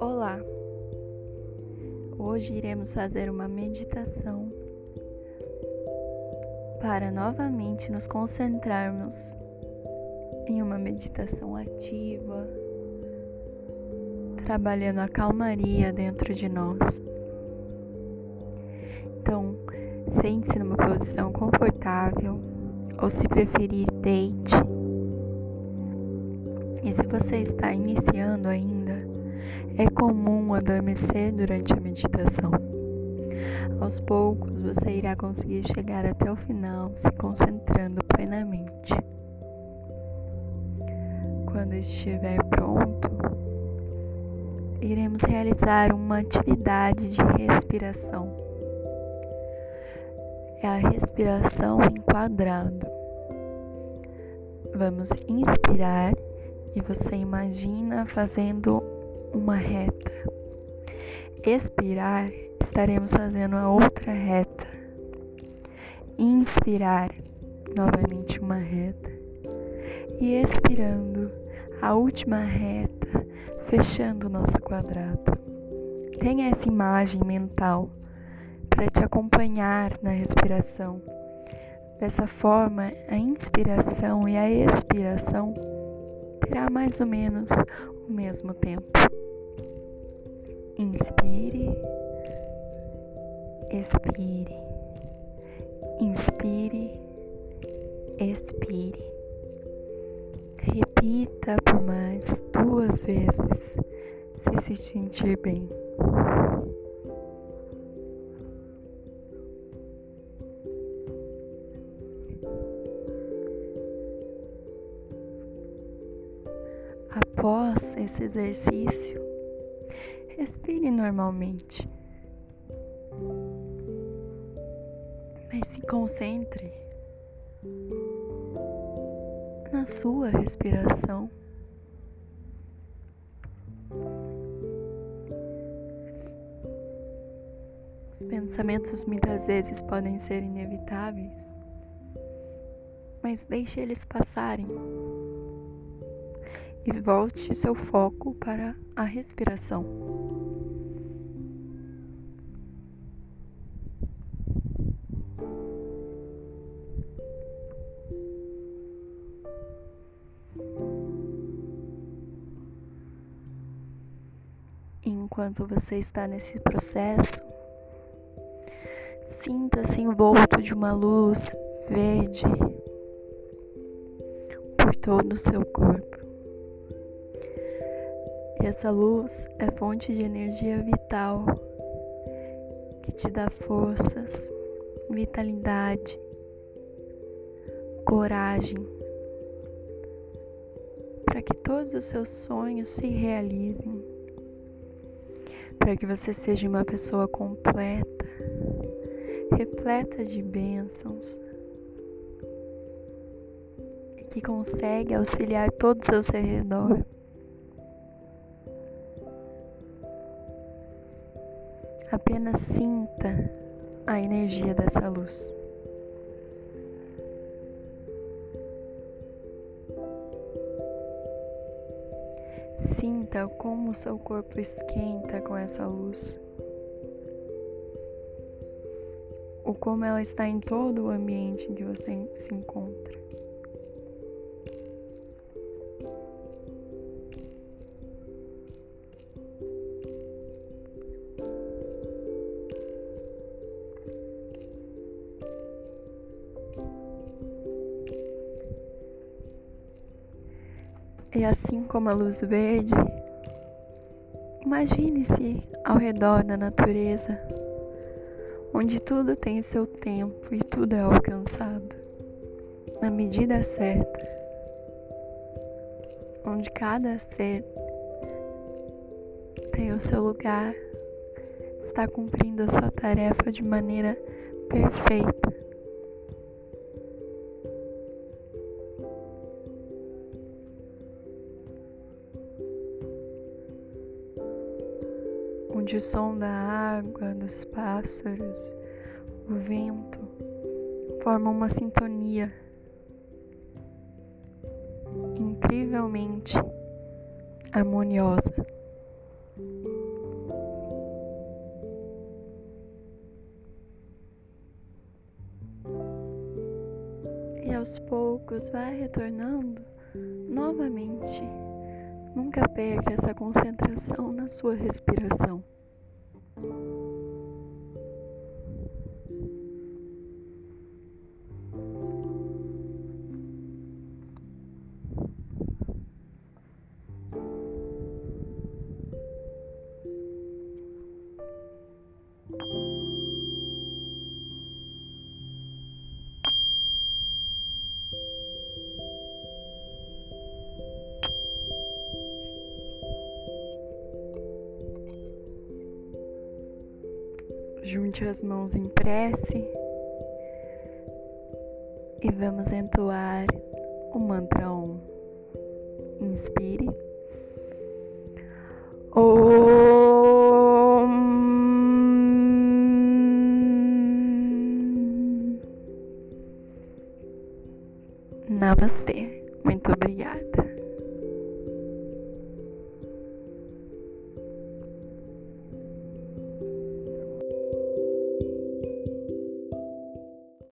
Olá! Hoje iremos fazer uma meditação para novamente nos concentrarmos em uma meditação ativa, trabalhando a calmaria dentro de nós. Então, sente-se numa posição confortável ou, se preferir, deite. E se você está iniciando ainda, é comum adormecer durante a meditação. Aos poucos você irá conseguir chegar até o final se concentrando plenamente. Quando estiver pronto, iremos realizar uma atividade de respiração. É a respiração em quadrado. Vamos inspirar e você imagina fazendo uma reta. Expirar, estaremos fazendo a outra reta. Inspirar, novamente uma reta. E expirando, a última reta, fechando o nosso quadrado. Tenha essa imagem mental para te acompanhar na respiração. Dessa forma, a inspiração e a expiração terá mais ou menos o mesmo tempo. Inspire, expire, inspire, expire. Repita por mais duas vezes se se sentir bem. Após esse exercício, respire normalmente. Mas se concentre na sua respiração. Os pensamentos muitas vezes podem ser inevitáveis, mas deixe eles passarem e volte seu foco para a respiração. Enquanto você está nesse processo, sinta-se envolto de uma luz verde por todo o seu corpo. E essa luz é fonte de energia vital que te dá forças, vitalidade, coragem para que todos os seus sonhos se realizem, para que você seja uma pessoa completa, repleta de bênçãos e que consegue auxiliar todos ao seu redor. Apenas sinta a energia dessa luz. Sinta como o seu corpo esquenta com essa luz. O como ela está em todo o ambiente em que você se encontra. E assim como a luz verde, imagine-se ao redor da natureza, onde tudo tem seu tempo e tudo é alcançado na medida certa, onde cada ser tem o seu lugar, está cumprindo a sua tarefa de maneira perfeita. Onde o som da água, dos pássaros, o vento formam uma sintonia incrivelmente harmoniosa. E aos poucos vai retornando novamente. Nunca perca essa concentração na sua respiração. Junte as mãos em prece e vamos entoar o mantra Om. Inspire. Om. Namastê. Muito obrigada.